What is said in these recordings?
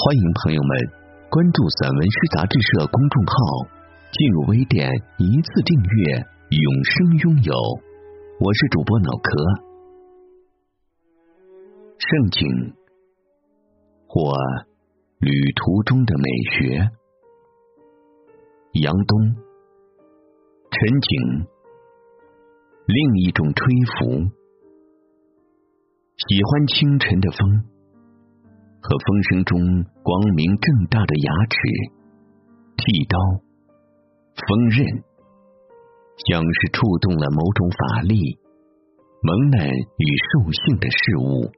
欢迎朋友们关注散文诗杂志社公众号，进入微店一次订阅，永生拥有。我是主播脑壳。盛景或旅途中的美学，杨东。陈景，另一种吹拂，喜欢清晨的风。和风声中光明正大的牙齿、剃刀、锋刃，像是触动了某种法力，蒙难与兽性的事物，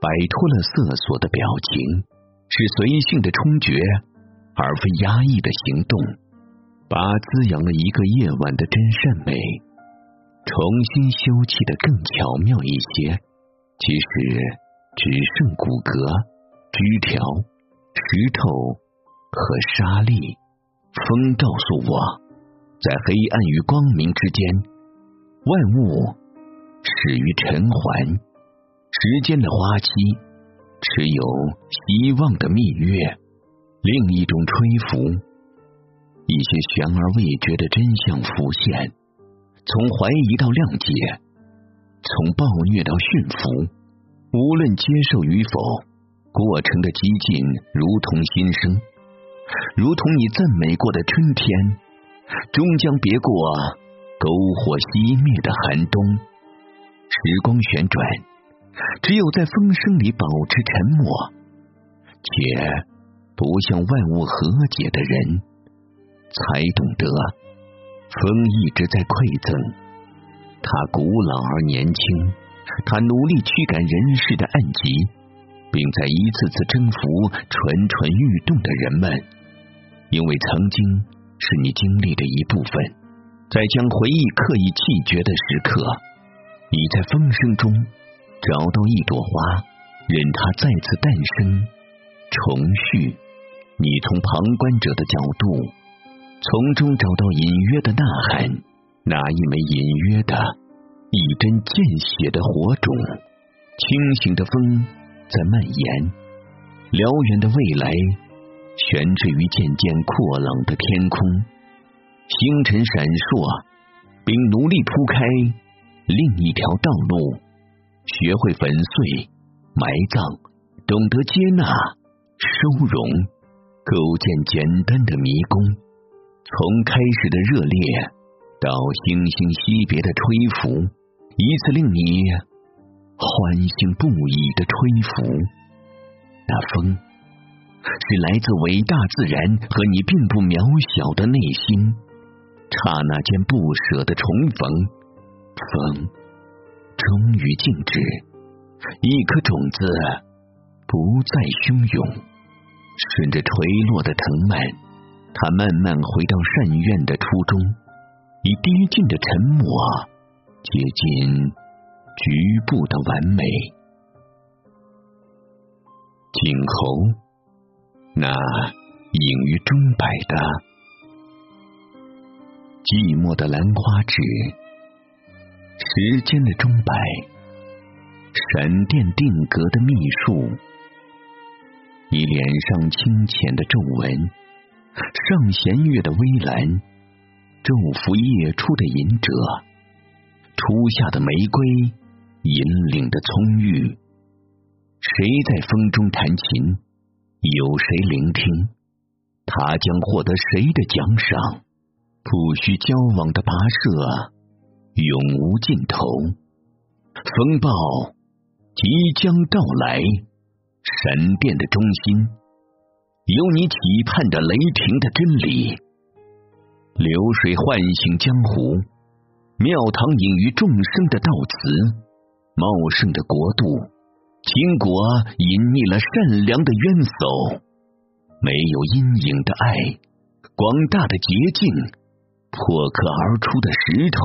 摆脱了色索的表情，是随性的冲决，而非压抑的行动，把滋养了一个夜晚的真善美，重新修葺的更巧妙一些。其实。只剩骨骼、枝条、石头和沙粒。风告诉我，在黑暗与光明之间，万物始于尘寰。时间的花期，持有希望的蜜月。另一种吹拂，一些悬而未决的真相浮现，从怀疑到谅解，从暴虐到驯服。无论接受与否，过程的激进如同新生，如同你赞美过的春天，终将别过篝火熄灭的寒冬。时光旋转，只有在风声里保持沉默，且不向万物和解的人，才懂得风一直在馈赠，它古老而年轻。他努力驱赶人世的暗疾，并在一次次征服蠢蠢欲动的人们，因为曾经是你经历的一部分。在将回忆刻意弃绝的时刻，你在风声中找到一朵花，任它再次诞生、重续。你从旁观者的角度，从中找到隐约的呐喊，那一枚隐约的。一针见血的火种，清醒的风在蔓延，辽远的未来悬置于渐渐阔朗的天空，星辰闪烁，并努力铺开另一条道路，学会粉碎、埋葬，懂得接纳、收容，构建简单的迷宫，从开始的热烈到星星惜别的吹拂。一次令你欢欣不已的吹拂，那风是来自伟大自然和你并不渺小的内心，刹那间不舍的重逢。风终于静止，一颗种子不再汹涌，顺着垂落的藤蔓，它慢慢回到善愿的初衷，以低静的沉默。接近局部的完美，颈后那隐于钟摆的寂寞的兰花指，时间的钟摆，闪电定格的秘术，你脸上清浅的皱纹，上弦月的微澜，昼伏夜出的隐者。初夏的玫瑰，引领的葱郁。谁在风中弹琴？有谁聆听？他将获得谁的奖赏？不需交往的跋涉，永无尽头。风暴即将到来，闪电的中心，有你期盼的雷霆的真理。流水唤醒江湖。庙堂隐于众生的道词，茂盛的国度，秦国隐匿了善良的冤叟，没有阴影的爱，广大的捷径，破壳而出的石头，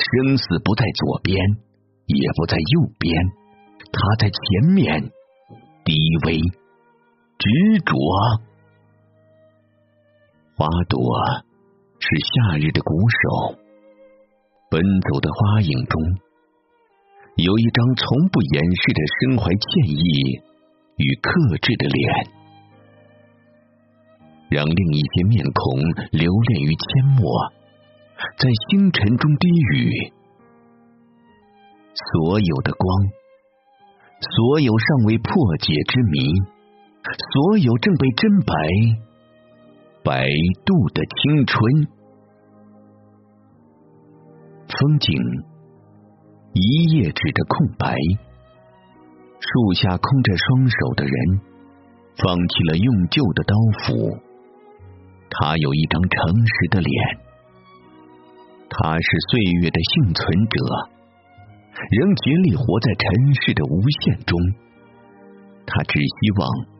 生死不在左边，也不在右边，它在前面，低微执着。花朵是夏日的鼓手，奔走的花影中，有一张从不掩饰的身怀歉意与克制的脸，让另一些面孔留恋于阡陌，在星辰中低语。所有的光，所有尚未破解之谜，所有正被真白。白度的青春，风景，一页纸的空白。树下空着双手的人，放弃了用旧的刀斧。他有一张诚实的脸，他是岁月的幸存者，仍竭力活在尘世的无限中。他只希望。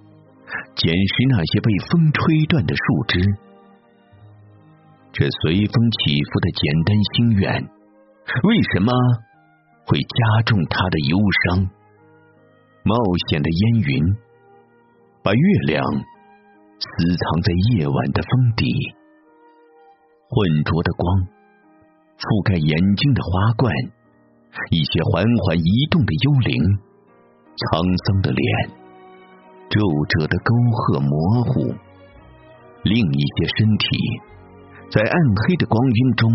捡拾那些被风吹断的树枝，这随风起伏的简单心愿，为什么会加重他的忧伤？冒险的烟云，把月亮私藏在夜晚的峰底，浑浊的光覆盖眼睛的花冠，一些缓缓移动的幽灵，沧桑的脸。皱褶的沟壑模糊，另一些身体在暗黑的光晕中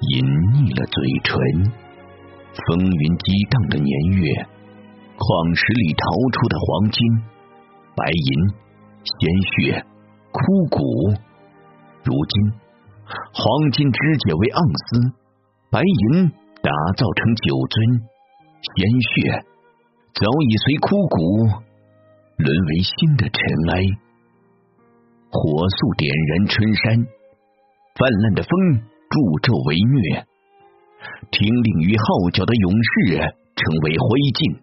隐匿了嘴唇。风云激荡的年月，矿石里淘出的黄金、白银、鲜血、枯骨。如今，黄金肢解为盎司，白银打造成酒樽，鲜血早已随枯骨。沦为新的尘埃，火速点燃春山，泛滥的风助纣为虐，听令于号角的勇士成为灰烬。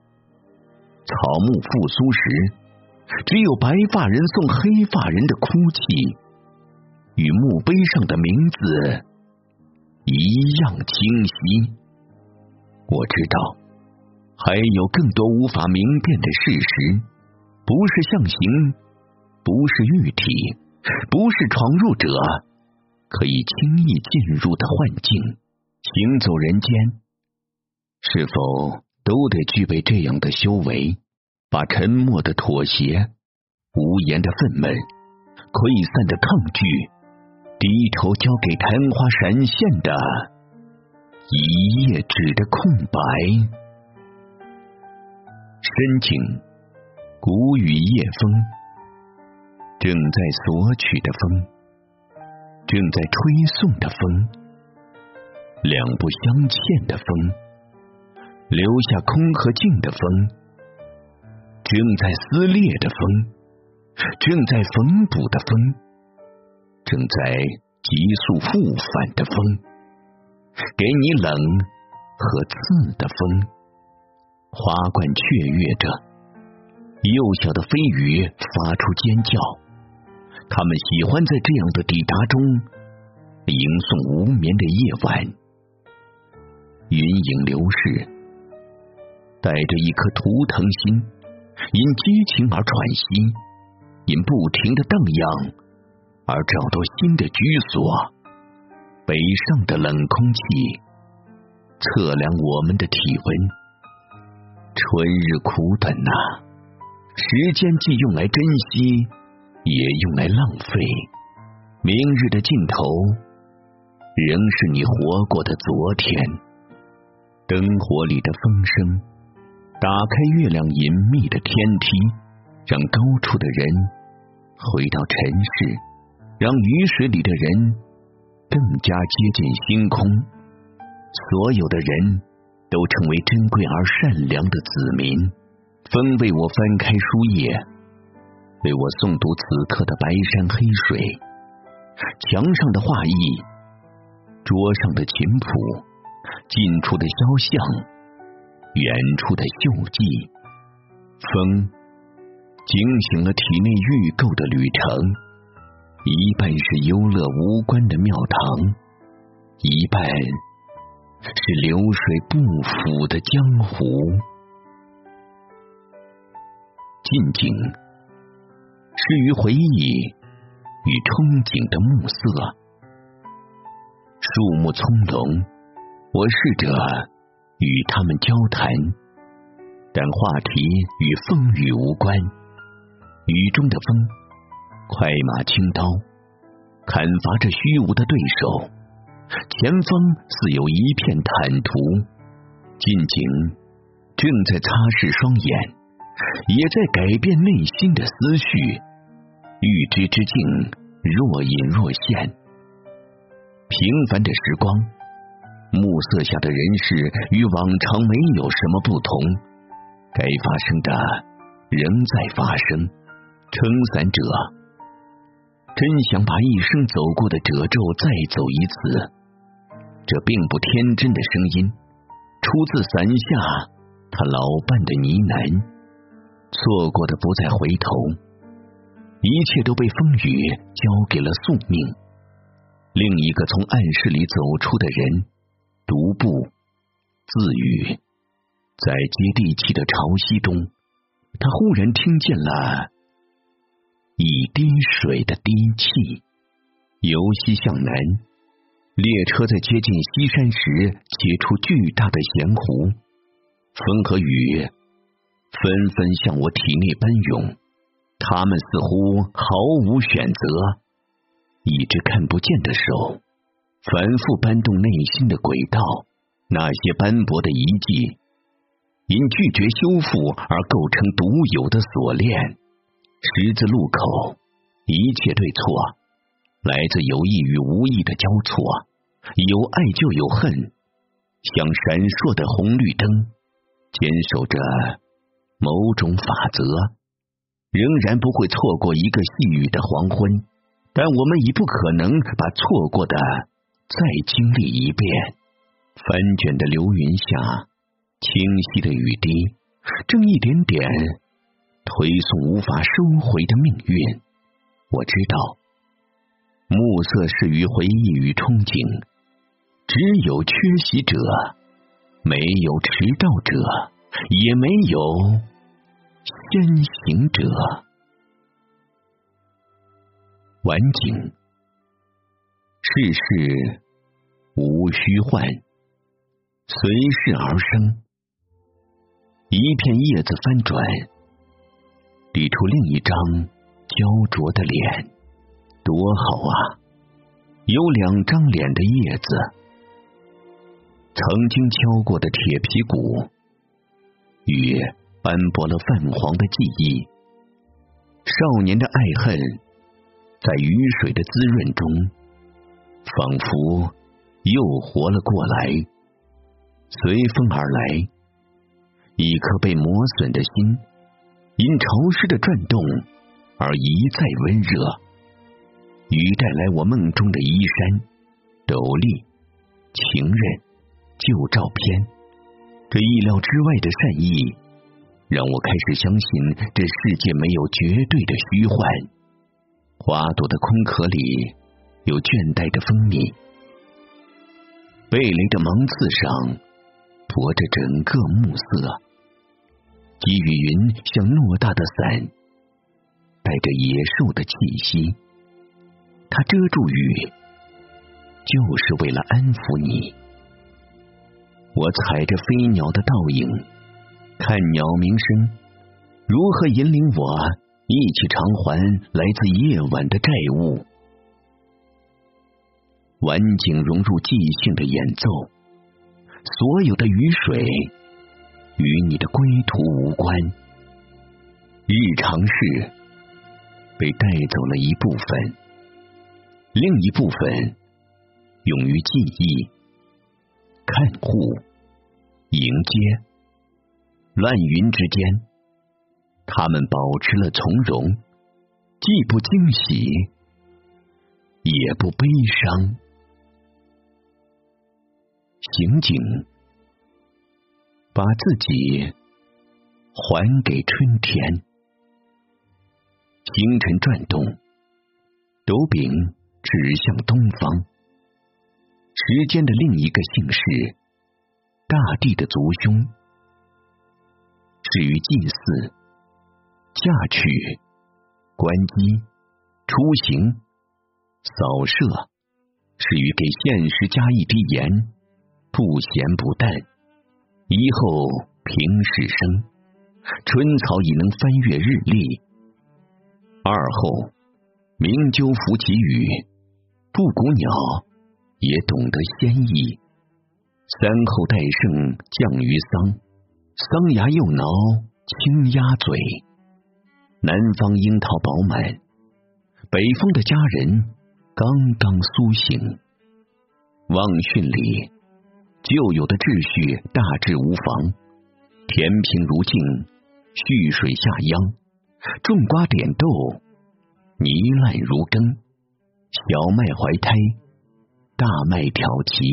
草木复苏时，只有白发人送黑发人的哭泣，与墓碑上的名字一样清晰。我知道，还有更多无法明辨的事实。不是象形，不是玉体，不是闯入者可以轻易进入的幻境。行走人间，是否都得具备这样的修为？把沉默的妥协、无言的愤懑、溃散的抗拒，低头交给昙花闪现的一页纸的空白，深情。谷雨夜风，正在索取的风，正在吹送的风，两不相欠的风，留下空和静的风，正在撕裂的风，正在缝补的风，正在急速复返的风，给你冷和刺的风，花冠雀跃着。幼小的飞鱼发出尖叫，他们喜欢在这样的抵达中吟诵无眠的夜晚。云影流逝，带着一颗图腾心，因激情而喘息，因不停的荡漾而找到新的居所。北上的冷空气测量我们的体温，春日苦短呐。时间既用来珍惜，也用来浪费。明日的尽头，仍是你活过的昨天。灯火里的风声，打开月亮隐秘的天梯，让高处的人回到尘世，让雨水里的人更加接近星空。所有的人都成为珍贵而善良的子民。风为我翻开书页，为我诵读此刻的白山黑水，墙上的画意，桌上的琴谱，近处的肖像，远处的锈迹。风惊醒了体内预购的旅程，一半是忧乐无关的庙堂，一半是流水不腐的江湖。近景是于回忆与憧憬的暮色，树木葱茏，我试着与他们交谈，但话题与风雨无关。雨中的风，快马轻刀，砍伐着虚无的对手。前方似有一片坦途，近景正在擦拭双眼，也在改变内心的思绪。欲知之境，若隐若现。平凡的时光，暮色下的人世与往常没有什么不同。该发生的，仍在发生。撑伞者，真想把一生走过的褶皱再走一次。这并不天真的声音，出自伞下他老伴的呢喃。错过的不再回头，一切都被风雨交给了宿命。另一个从暗室里走出的人，独步自语，在接地气的潮汐中，他忽然听见了。一滴水的滴气，由西向南，列车在接近西山时结出巨大的咸湖，风和雨纷纷向我体内奔涌，他们似乎毫无选择。一只看不见的手，反复搬动内心的轨道，那些斑驳的遗迹，因拒绝修复而构成独有的锁链。十字路口，一切对错来自有意与无意的交错，有爱就有恨，像闪烁的红绿灯，坚守着某种法则，仍然不会错过一个细雨的黄昏。但我们已不可能把错过的再经历一遍。翻卷的流云下，清晰的雨滴正一点点。推送无法收回的命运，我知道。暮色是于回忆与憧憬，只有缺席者，没有迟到者，也没有先行者。晚景，世事无虚幻，随势而生。一片叶子翻转。抵出另一张焦灼的脸，多好啊！有两张脸的叶子，曾经敲过的铁皮鼓，与斑驳了泛黄的记忆。少年的爱恨，在雨水的滋润中，仿佛又活了过来。随风而来，一颗被磨损的心。因潮湿的转动而一再温热，雨带来我梦中的衣衫、斗笠、情人、旧照片。这意料之外的善意，让我开始相信这世界没有绝对的虚幻。花朵的空壳里有倦怠的蜂蜜，蓓蕾的芒刺上驮着整个暮色。积雨云像偌大的伞，带着野兽的气息。它遮住雨，就是为了安抚你。我踩着飞鸟的倒影，看鸟鸣声如何引领我一起偿还来自夜晚的债务。晚景融入即兴的演奏，所有的雨水。与你的归途无关，日常事被带走了一部分，另一部分用于记忆、看护、迎接。乱云之间，他们保持了从容，既不惊喜，也不悲伤。刑警。把自己还给春天。星辰转动，斗柄指向东方。时间的另一个姓氏，大地的族兄，至于祭祀、嫁娶、关机、出行、扫射，是于给现实加一滴盐，不咸不淡。以后平时生，春草已能翻越日历。二后鸣鸠伏其羽，布谷鸟。也懂得先意。三后戴胜降于桑，桑芽又挠青鸭嘴。南方樱桃饱满，北方的佳人刚刚苏醒。望讯里旧有的秩序大致无妨，田平如镜，蓄水下秧，种瓜点豆，泥烂如羹，小麦怀胎。大麦挑旗，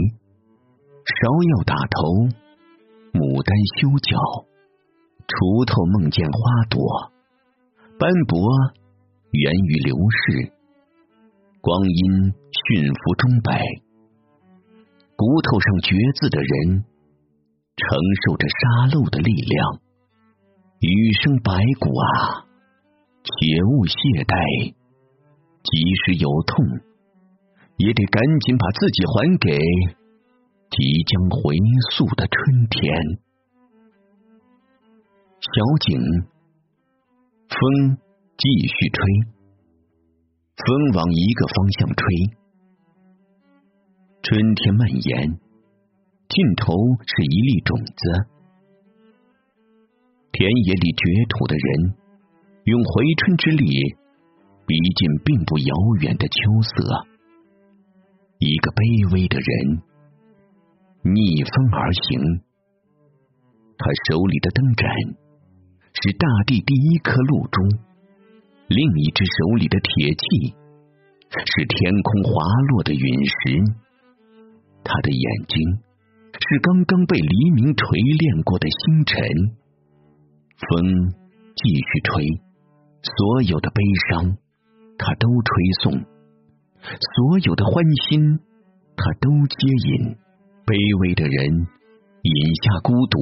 芍药打头，牡丹修脚，锄头梦见花朵，斑驳源于流逝，光阴驯服钟摆，骨头上绝字的人，承受着杀戮的力量，余生白骨啊，且勿懈怠，即使有痛。也得赶紧把自己还给即将回溯的春天。小景，风继续吹，风往一个方向吹。春天蔓延，尽头是一粒种子。田野里掘土的人，用回春之力，逼近并不遥远的秋色。一个卑微的人逆风而行，他手里的灯盏是大地第一颗露珠，另一只手里的铁器是天空滑落的陨石。他的眼睛是刚刚被黎明锤炼过的星辰。风继续吹，所有的悲伤他都吹送。所有的欢心，他都接引。卑微的人饮下孤独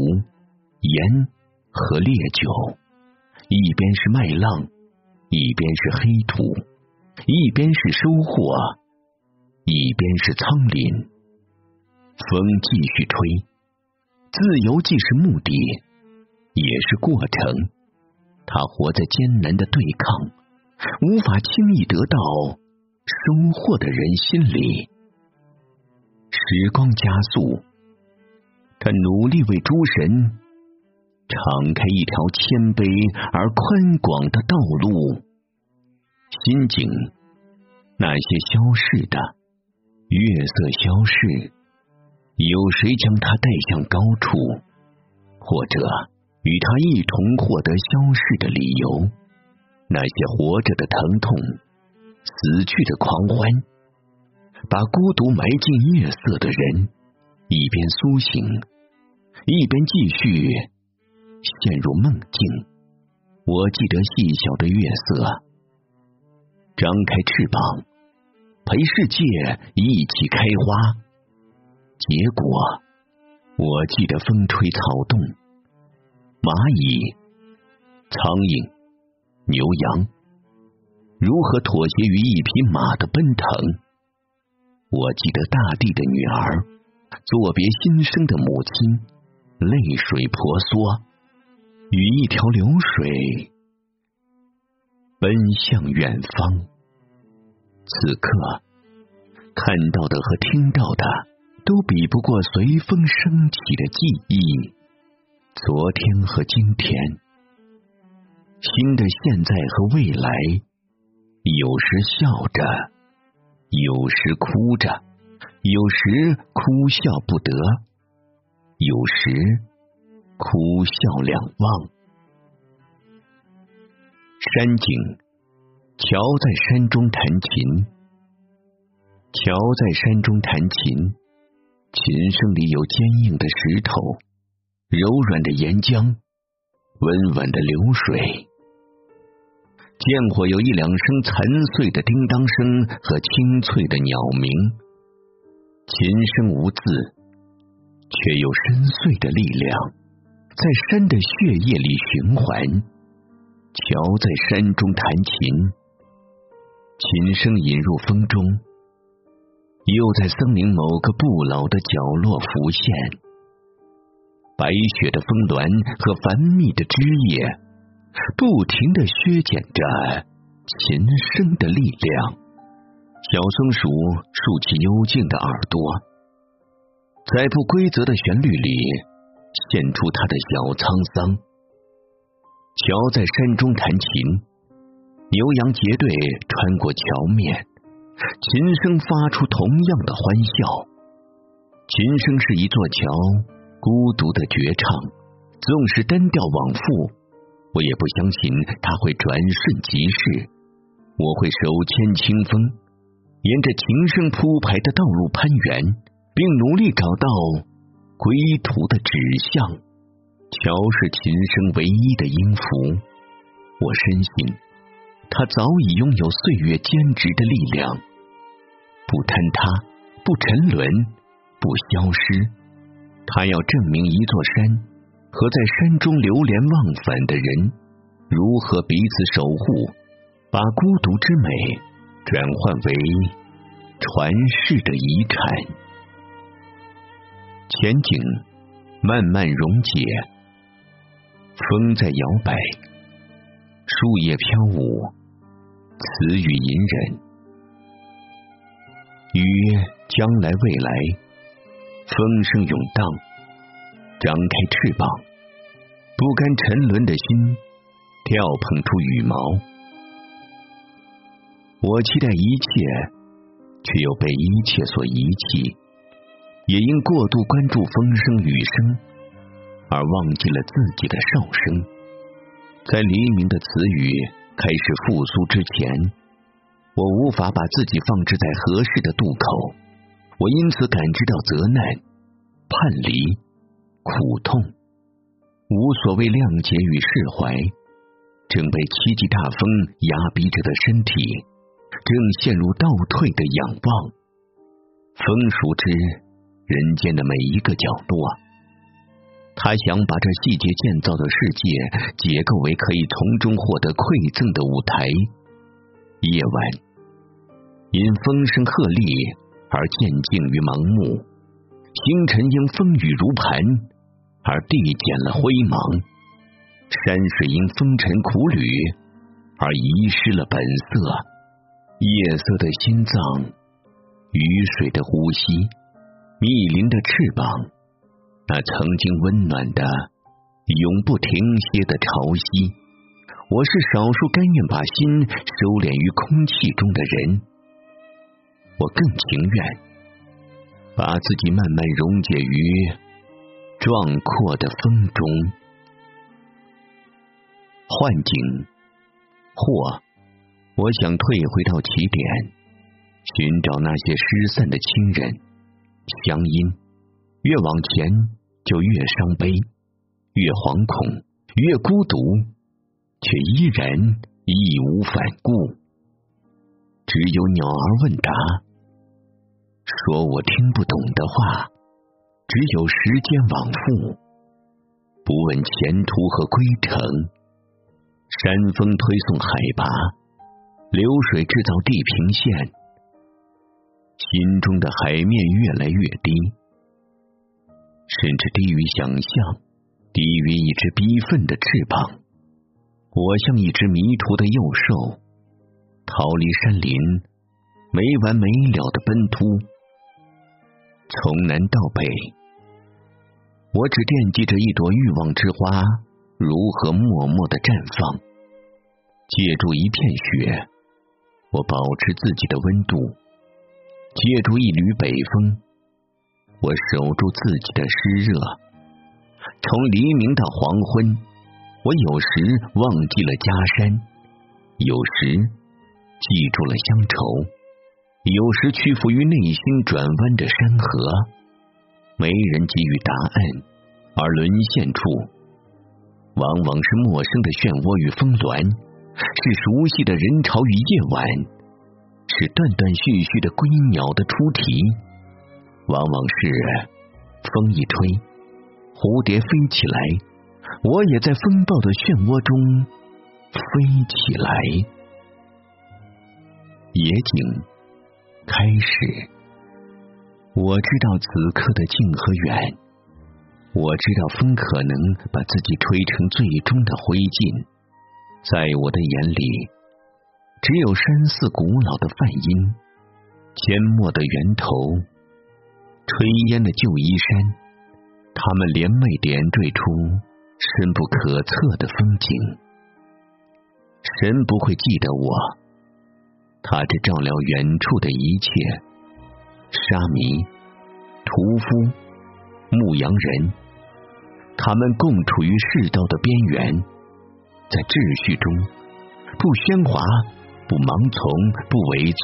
盐和烈酒，一边是麦浪，一边是黑土，一边是收获，一边是苍林。风继续吹，自由既是目的，也是过程。他活在艰难的对抗，无法轻易得到。收获的人心里，时光加速，他努力为诸神敞开一条谦卑而宽广的道路。心境，那些消逝的月色消逝，有谁将它带向高处，或者与他一同获得消逝的理由？那些活着的疼痛。死去的狂欢，把孤独埋进夜色的人，一边苏醒，一边继续陷入梦境。我记得细小的月色，张开翅膀，陪世界一起开花。结果，我记得风吹草动，蚂蚁、苍蝇、牛羊。如何妥协于一匹马的奔腾？我记得大地的女儿作别新生的母亲，泪水婆娑，与一条流水奔向远方。此刻看到的和听到的，都比不过随风升起的记忆。昨天和今天，新的现在和未来。有时笑着，有时哭着，有时哭笑不得，有时哭笑两忘。山景，桥在山中弹琴，桥在山中弹琴，琴声里有坚硬的石头，柔软的岩浆，温婉的流水。见过有一两声残碎的叮当声和清脆的鸟鸣，琴声无字，却有深邃的力量，在山的血液里循环。桥在山中弹琴，琴声引入风中，又在森林某个不老的角落浮现。白雪的峰峦和繁密的枝叶。不停的削减着琴声的力量。小松鼠竖起幽静的耳朵，在不规则的旋律里现出它的小沧桑。桥在山中弹琴，牛羊结队穿过桥面，琴声发出同样的欢笑。琴声是一座桥，孤独的绝唱，纵使单调往复。我也不相信他会转瞬即逝。我会手牵清风，沿着琴声铺排的道路攀援，并努力找到归途的指向。桥是琴声唯一的音符。我深信，他早已拥有岁月坚持的力量，不坍塌，不沉沦，不消失。他要证明一座山。和在山中流连忘返的人，如何彼此守护，把孤独之美转换为传世的遗产？前景慢慢溶解，风在摇摆，树叶飘舞，词语隐忍。雨将来未来，风声涌荡。张开翅膀，不甘沉沦的心跳碰出羽毛。我期待一切，却又被一切所遗弃，也因过度关注风声雨声，而忘记了自己的哨声。在黎明的词语开始复苏之前，我无法把自己放置在合适的渡口，我因此感知到责难、叛离。苦痛，无所谓谅解与释怀，正被七级大风压逼着的身体，正陷入倒退的仰望。风熟知人间的每一个角落，他想把这细节建造的世界结构为可以从中获得馈赠的舞台。夜晚因风声鹤唳而渐静于盲目。星辰因风雨如磐而递减了灰芒，山水因风尘苦旅而遗失了本色。夜色的心脏，雨水的呼吸，密林的翅膀，那曾经温暖的、永不停歇的潮汐。我是少数甘愿把心收敛于空气中的人，我更情愿。把自己慢慢溶解于壮阔的风中，幻境，或我想退回到起点，寻找那些失散的亲人、乡音。越往前，就越伤悲，越惶恐，越孤独，却依然义无反顾。只有鸟儿问答。说我听不懂的话，只有时间往复，不问前途和归程。山峰推送海拔，流水制造地平线，心中的海面越来越低，甚至低于想象，低于一只逼愤的翅膀。我像一只迷途的幼兽，逃离山林，没完没了的奔突。从南到北，我只惦记着一朵欲望之花如何默默的绽放。借助一片雪，我保持自己的温度；借助一缕北风，我守住自己的湿热。从黎明到黄昏，我有时忘记了家山，有时记住了乡愁。有时屈服于内心转弯的山河，没人给予答案，而沦陷处，往往是陌生的漩涡与峰峦，是熟悉的人潮与夜晚，是断断续续的归鸟的出啼，往往是风一吹，蝴蝶飞起来，我也在风暴的漩涡中飞起来。野景开始，我知道此刻的近和远，我知道风可能把自己吹成最终的灰烬，在我的眼里，只有山寺古老的梵音，缄默的源头，炊烟的旧衣衫，他们联袂点缀出深不可测的风景。神不会记得我。他只照料远处的一切，沙弥、屠夫、牧羊人，他们共处于世道的边缘，在秩序中，不喧哗，不盲从，不伪作，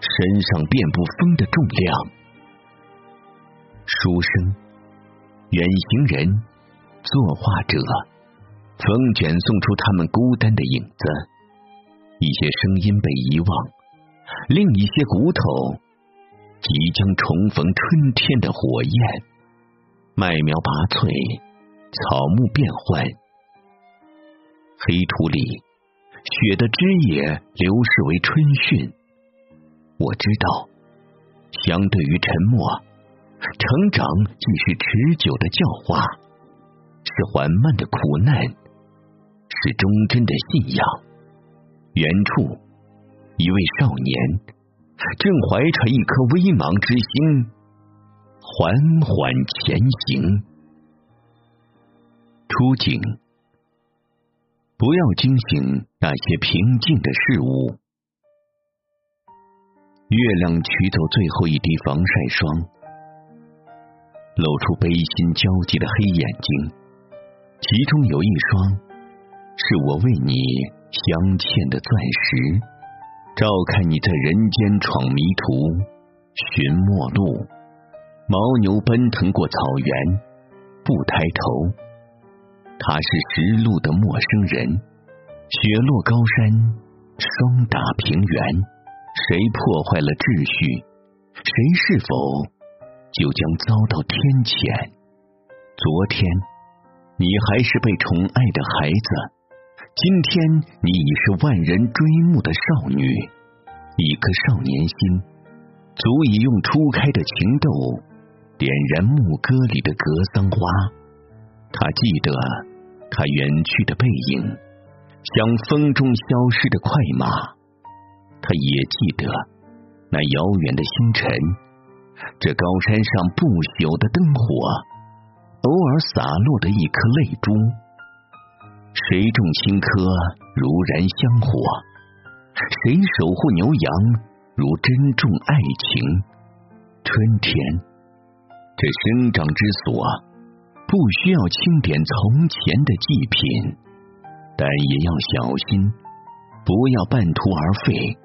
身上遍布风的重量。书生、远行人、作画者，风卷送出他们孤单的影子。一些声音被遗忘，另一些骨头即将重逢春天的火焰。麦苗拔萃，草木变换，黑土里雪的枝叶流逝为春训。我知道，相对于沉默，成长既是持久的教化，是缓慢的苦难，是忠贞的信仰。远处，一位少年正怀揣一颗微茫之心，缓缓前行。出警，不要惊醒那些平静的事物。月亮取走最后一滴防晒霜，露出悲心焦急的黑眼睛，其中有一双，是我为你。镶嵌的钻石，照看你在人间闯迷途，寻陌路。牦牛奔腾过草原，不抬头。他是识路的陌生人。雪落高山，霜打平原。谁破坏了秩序，谁是否就将遭到天谴？昨天，你还是被宠爱的孩子。今天你已是万人追慕的少女，一颗少年心，足以用初开的情窦点燃牧歌里的格桑花。他记得他远去的背影，像风中消失的快马。他也记得那遥远的星辰，这高山上不朽的灯火，偶尔洒落的一颗泪珠。谁种青稞如燃香火？谁守护牛羊如珍重爱情？春天，这生长之所，不需要清点从前的祭品，但也要小心，不要半途而废，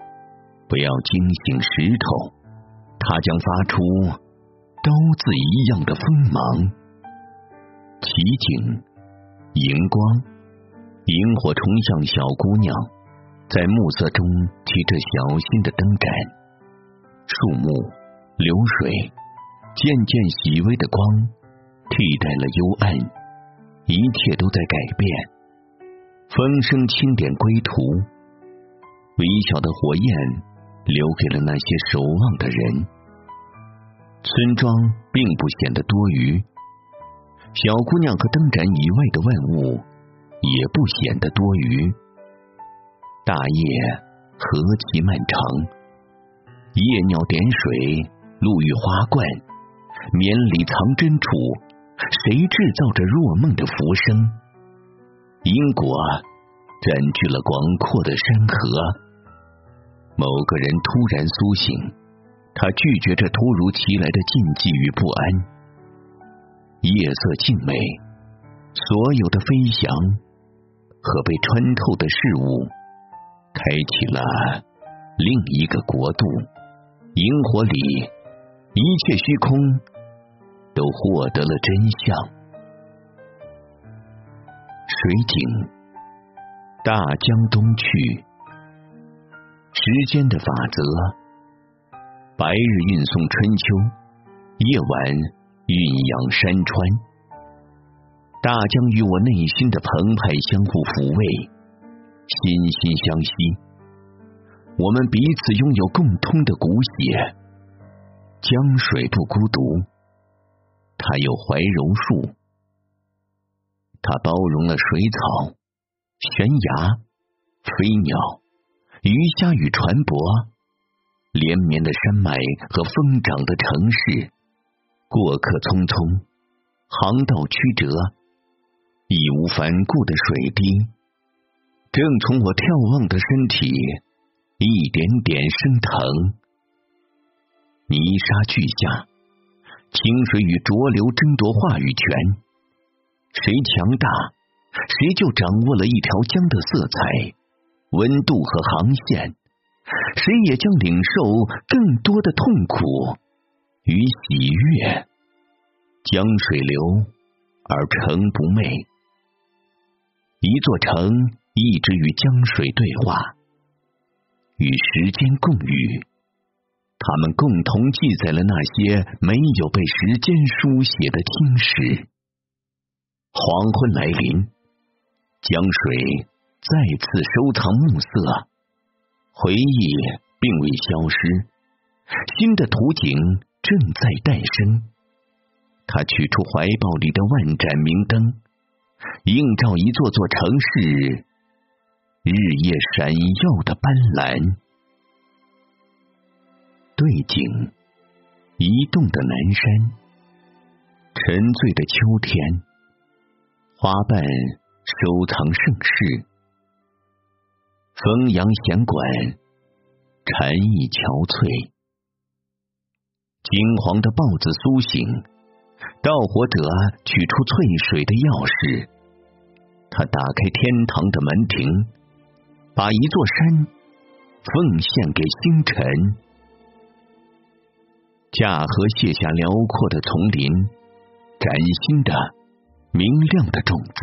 不要惊醒石头，它将发出刀子一样的锋芒。奇景，荧光。萤火虫像小姑娘，在暮色中提着小心的灯盏。树木、流水，渐渐细微的光，替代了幽暗，一切都在改变。风声轻点归途，微小的火焰留给了那些守望的人。村庄并不显得多余，小姑娘和灯盏以外的万物。也不显得多余。大夜何其漫长，夜鸟点水，露玉花冠，绵里藏珍处，谁制造着若梦的浮生？因果占据了广阔的山河。某个人突然苏醒，他拒绝这突如其来的禁忌与不安。夜色静美，所有的飞翔。和被穿透的事物，开启了另一个国度。萤火里，一切虚空都获得了真相。水井，大江东去，时间的法则。白日运送春秋，夜晚蕴养山川。大江与我内心的澎湃相互抚慰，心心相惜。我们彼此拥有共通的骨血。江水不孤独，它有怀柔树，它包容了水草。悬崖、飞鸟、鱼虾与船舶，连绵的山脉和疯长的城市，过客匆匆，航道曲折，义无反顾的水滴，正从我眺望的身体一点点升腾。泥沙俱下，清水与浊流争夺话语权，谁强大？谁就掌握了一条江的色彩、温度和航线，谁也将领受更多的痛苦与喜悦。江水流而城不昧，一座城一直与江水对话，与时间共语。他们共同记载了那些没有被时间书写的青史。黄昏来临。江水再次收藏暮色，回忆并未消失，新的图景正在诞生。他取出怀抱里的万盏明灯，映照一座座城市，日夜闪耀的斑斓。对景，移动的南山，沉醉的秋天，花瓣。收藏盛世，风扬弦管，禅意憔悴。金黄的豹子苏醒，盗火者取出淬水的钥匙，他打开天堂的门庭，把一座山奉献给星辰。架河卸下辽阔的丛林，崭新的、明亮的种子。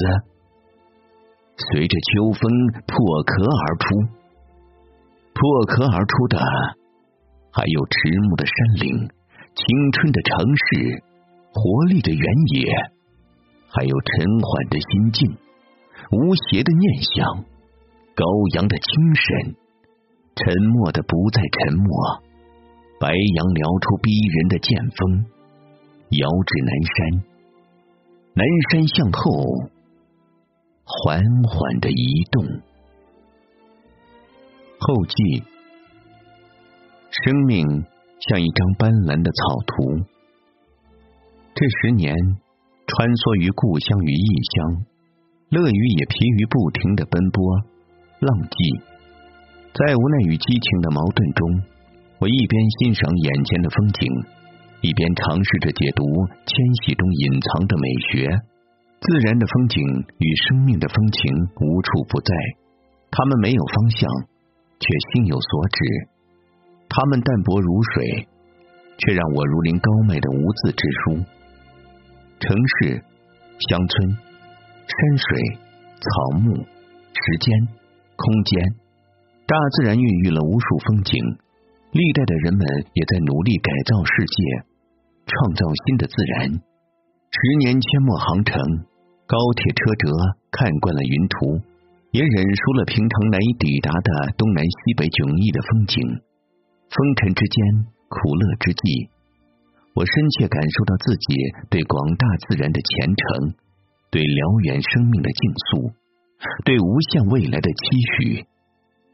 随着秋风破壳而出，破壳而出的还有迟暮的山岭、青春的城市、活力的原野，还有沉缓的心境、无邪的念想、高扬的精神、沉默的不再沉默。白杨撩出逼人的剑锋，遥指南山，南山向后。缓缓的移动。后记：生命像一张斑斓的草图。这十年，穿梭于故乡与异乡，乐于也疲于不停的奔波，浪迹。在无奈与激情的矛盾中，我一边欣赏眼前的风景，一边尝试着解读迁徙中隐藏的美学。自然的风景与生命的风情无处不在，他们没有方向，却心有所指。他们淡泊如水，却让我如临高迈的无字之书。城市、乡村、山水、草木、时间、空间，大自然孕育了无数风景。历代的人们也在努力改造世界，创造新的自然。十年阡陌航程。高铁车辙看惯了云图，也忍熟了平常难以抵达的东南西北迥异的风景。风尘之间，苦乐之际，我深切感受到自己对广大自然的虔诚，对辽远生命的敬肃，对无限未来的期许。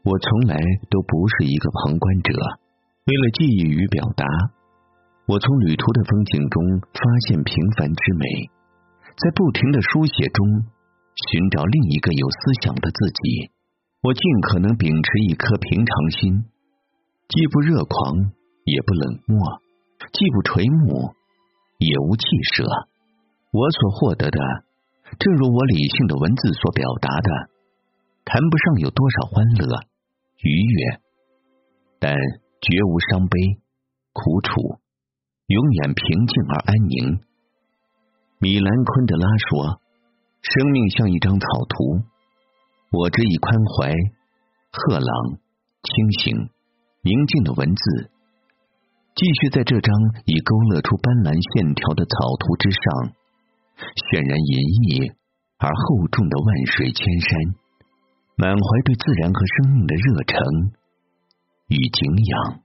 我从来都不是一个旁观者，为了记忆与表达，我从旅途的风景中发现平凡之美。在不停的书写中，寻找另一个有思想的自己。我尽可能秉持一颗平常心，既不热狂，也不冷漠，既不垂暮，也无气舍。我所获得的，正如我理性的文字所表达的，谈不上有多少欢乐、愉悦，但绝无伤悲、苦楚，永远平静而安宁。米兰昆德拉说：“生命像一张草图，我这一宽怀、贺朗、清醒、宁静的文字，继续在这张已勾勒出斑斓线条的草图之上，渲染隐逸而厚重的万水千山，满怀对自然和生命的热诚与敬仰。